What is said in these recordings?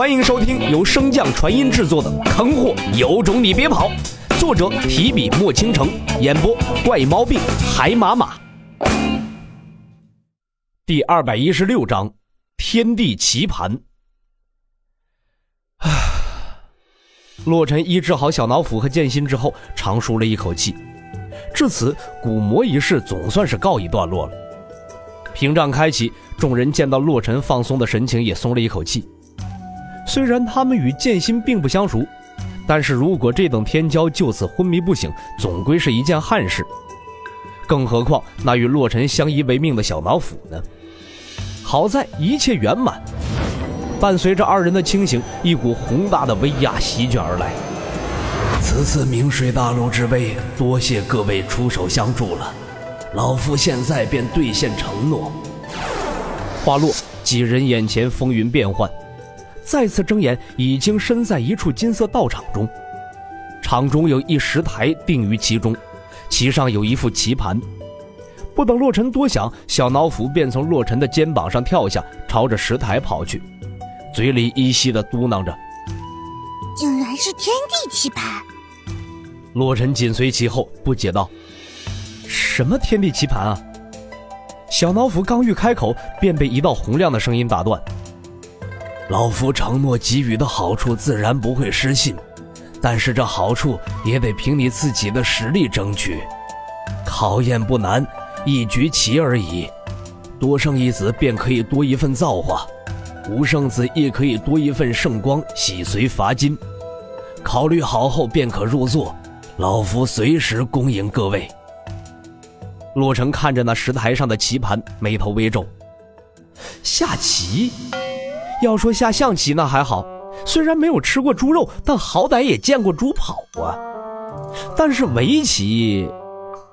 欢迎收听由升降传音制作的《坑货有种你别跑》，作者提笔墨倾城，演播怪毛病海马马。第二百一十六章：天地棋盘。啊！洛尘医治好小脑斧和剑心之后，长舒了一口气。至此，古魔一事总算是告一段落了。屏障开启，众人见到洛尘放松的神情，也松了一口气。虽然他们与剑心并不相熟，但是如果这等天骄就此昏迷不醒，总归是一件憾事。更何况那与洛尘相依为命的小脑斧呢？好在一切圆满。伴随着二人的清醒，一股宏大的威压席卷而来。此次明水大陆之危，多谢各位出手相助了。老夫现在便兑现承诺。话落，几人眼前风云变幻，再次睁眼，已经身在一处金色道场中。场中有一石台定于其中，其上有一副棋盘。不等洛尘多想，小脑斧便从洛尘的肩膀上跳下，朝着石台跑去。嘴里依稀的嘟囔着：“竟然是天地棋盘。”洛尘紧随其后，不解道：“什么天地棋盘啊？”小脑斧刚欲开口，便被一道洪亮的声音打断：“老夫承诺给予的好处，自然不会失信，但是这好处也得凭你自己的实力争取。考验不难，一局棋而已，多胜一子便可以多一份造化。”无胜子亦可以多一份圣光，洗髓伐金。考虑好后便可入座，老夫随时恭迎各位。洛城看着那石台上的棋盘，眉头微皱。下棋，要说下象棋那还好，虽然没有吃过猪肉，但好歹也见过猪跑啊。但是围棋，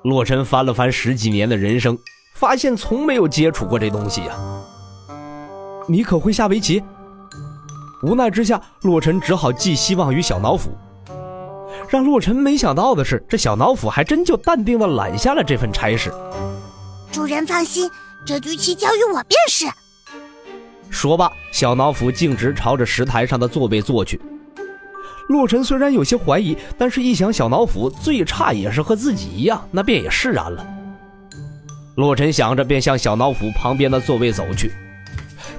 洛尘翻了翻十几年的人生，发现从没有接触过这东西呀。你可会下围棋？无奈之下，洛尘只好寄希望于小脑斧。让洛尘没想到的是，这小脑斧还真就淡定的揽下了这份差事。主人放心，这局棋交于我便是。说罢，小脑斧径直朝着石台上的座位坐去。洛尘虽然有些怀疑，但是一想小脑斧最差也是和自己一样，那便也释然了。洛尘想着，便向小脑斧旁边的座位走去。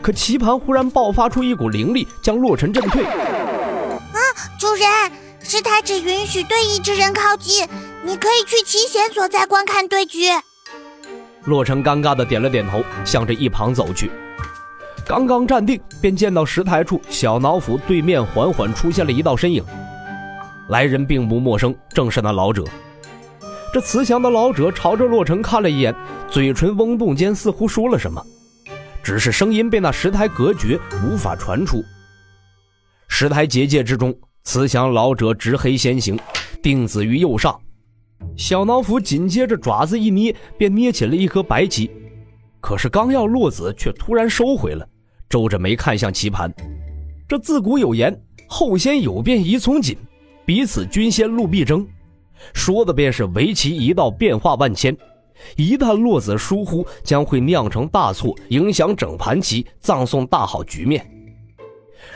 可棋盘忽然爆发出一股灵力，将洛尘震退。啊，主人，石台只允许对弈之人靠近，你可以去棋弦所在观看对局。洛尘尴尬的点了点头，向着一旁走去。刚刚站定，便见到石台处小脑斧对面缓缓出现了一道身影。来人并不陌生，正是那老者。这慈祥的老者朝着洛尘看了一眼，嘴唇嗡动间似乎说了什么。只是声音被那石台隔绝，无法传出。石台结界之中，慈祥老者执黑先行，定子于右上。小脑斧紧接着爪子一捏，便捏起了一颗白棋。可是刚要落子，却突然收回了，皱着眉看向棋盘。这自古有言：“后先有变宜从紧，彼此均先路必争。”说的便是围棋一道变化万千。一旦落子疏忽，将会酿成大错，影响整盘棋，葬送大好局面。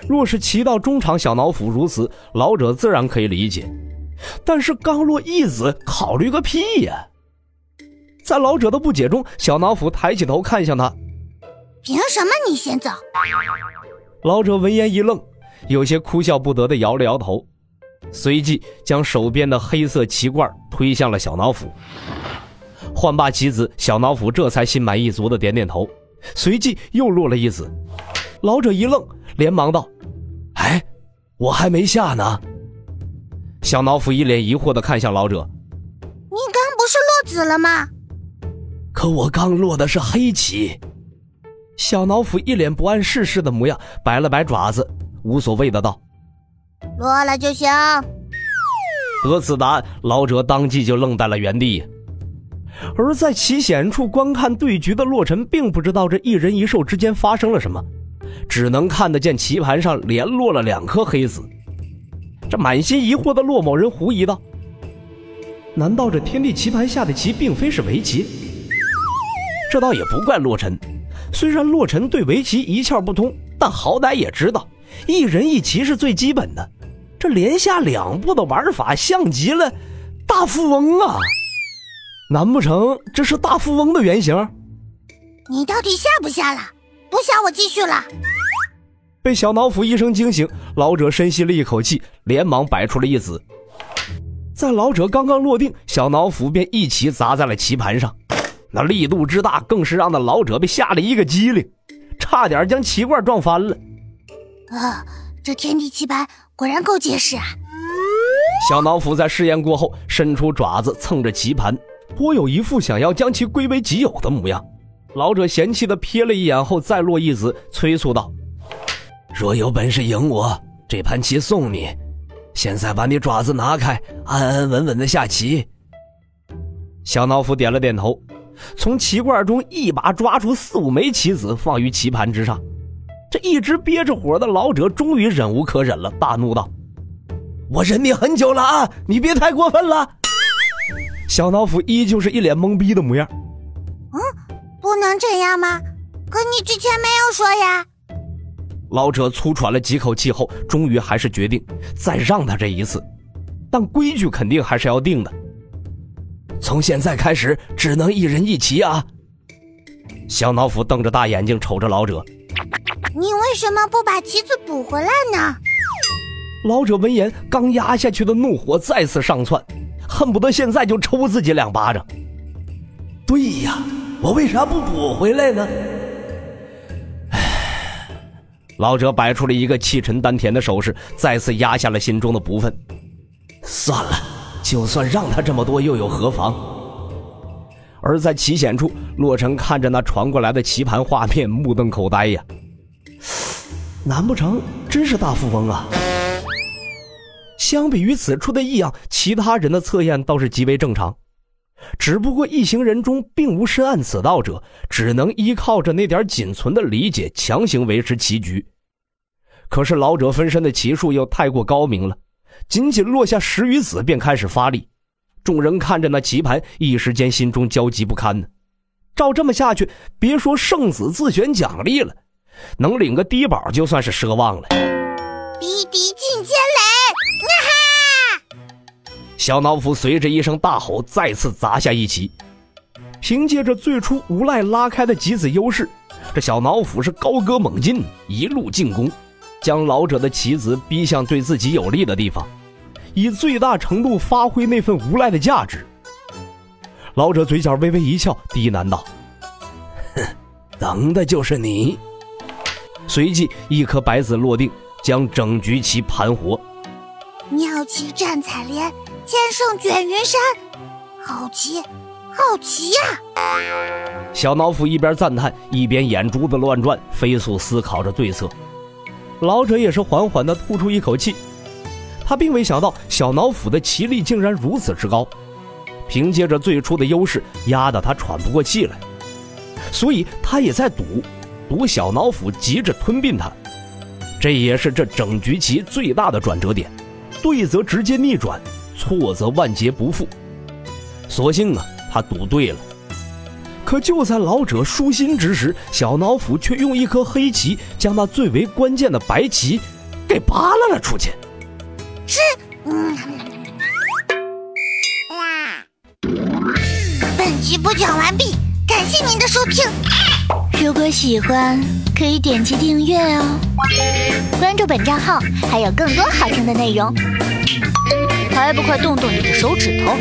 若是棋到中场，小脑斧如此，老者自然可以理解。但是刚落一子，考虑个屁呀！在老者的不解中，小脑斧抬起头看向他：“凭什么你先走？”老者闻言一愣，有些哭笑不得的摇了摇头，随即将手边的黑色旗罐推向了小脑斧。换罢棋子，小脑斧这才心满意足的点点头，随即又落了一子。老者一愣，连忙道：“哎，我还没下呢。”小脑斧一脸疑惑的看向老者：“你刚不是落子了吗？”“可我刚落的是黑棋。”小脑斧一脸不谙世事的模样，摆了摆爪子，无所谓的道：“落了就行。”得此答案，老者当即就愣在了原地。而在棋险处观看对局的洛尘，并不知道这一人一兽之间发生了什么，只能看得见棋盘上连落了两颗黑子。这满心疑惑的洛某人狐疑道：“难道这天地棋盘下的棋并非是围棋？”这倒也不怪洛尘，虽然洛尘对围棋一窍不通，但好歹也知道，一人一棋是最基本的，这连下两步的玩法像极了大富翁啊！难不成这是大富翁的原型？你到底下不下了？不下，我继续了。被小脑斧一声惊醒，老者深吸了一口气，连忙摆出了一子。在老者刚刚落定，小脑斧便一起砸在了棋盘上，那力度之大，更是让那老者被吓了一个激灵，差点将棋罐撞翻了。啊，这天地棋盘果然够结实啊！小脑斧在试验过后，伸出爪子蹭着棋盘，颇有一副想要将其归为己有的模样。老者嫌弃的瞥了一眼后，再落一子，催促道。若有本事赢我，这盘棋送你。现在把你爪子拿开，安安稳稳的下棋。小脑斧点了点头，从棋罐中一把抓出四五枚棋子，放于棋盘之上。这一直憋着火的老者终于忍无可忍了，大怒道：“我忍你很久了啊，你别太过分了！”小脑斧依旧是一脸懵逼的模样。嗯，不能这样吗？可你之前没有说呀。老者粗喘了几口气后，终于还是决定再让他这一次，但规矩肯定还是要定的。从现在开始，只能一人一棋啊！小脑斧瞪着大眼睛瞅着老者：“你为什么不把棋子补回来呢？”老者闻言，刚压下去的怒火再次上窜，恨不得现在就抽自己两巴掌。对呀，我为啥不补回来呢？老者摆出了一个气沉丹田的手势，再次压下了心中的不忿。算了，就算让他这么多，又有何妨？而在棋险处，洛尘看着那传过来的棋盘画面，目瞪口呆呀！难不成真是大富翁啊？相比于此处的异样，其他人的测验倒是极为正常。只不过一行人中并无深谙此道者，只能依靠着那点仅存的理解，强行维持棋局。可是老者分身的棋术又太过高明了，仅仅落下十余子便开始发力。众人看着那棋盘，一时间心中焦急不堪呢。照这么下去，别说圣子自选奖励了，能领个低保就算是奢望了。逼敌进千里，哈！小脑斧随着一声大吼，再次砸下一棋。凭借着最初无赖拉开的几子优势，这小脑斧是高歌猛进，一路进攻。将老者的棋子逼向对自己有利的地方，以最大程度发挥那份无赖的价值。老者嘴角微微一笑，低喃道：“哼，等的就是你。”随即，一颗白子落定，将整局棋盘活。妙棋战彩莲，千胜卷云山，好棋，好棋呀！小脑斧一边赞叹，一边眼珠子乱转，飞速思考着对策。老者也是缓缓地吐出一口气，他并未想到小脑斧的棋力竟然如此之高，凭借着最初的优势压得他喘不过气来，所以他也在赌，赌小脑斧急着吞并他，这也是这整局棋最大的转折点，对则直接逆转，错则万劫不复。所幸啊，他赌对了。可就在老者舒心之时，小脑斧却用一颗黑棋将那最为关键的白棋给扒拉了出去。是，嗯，哇本集播讲完毕，感谢您的收听。如果喜欢，可以点击订阅哦，关注本账号还有更多好听的内容。还不快动动你的手指头！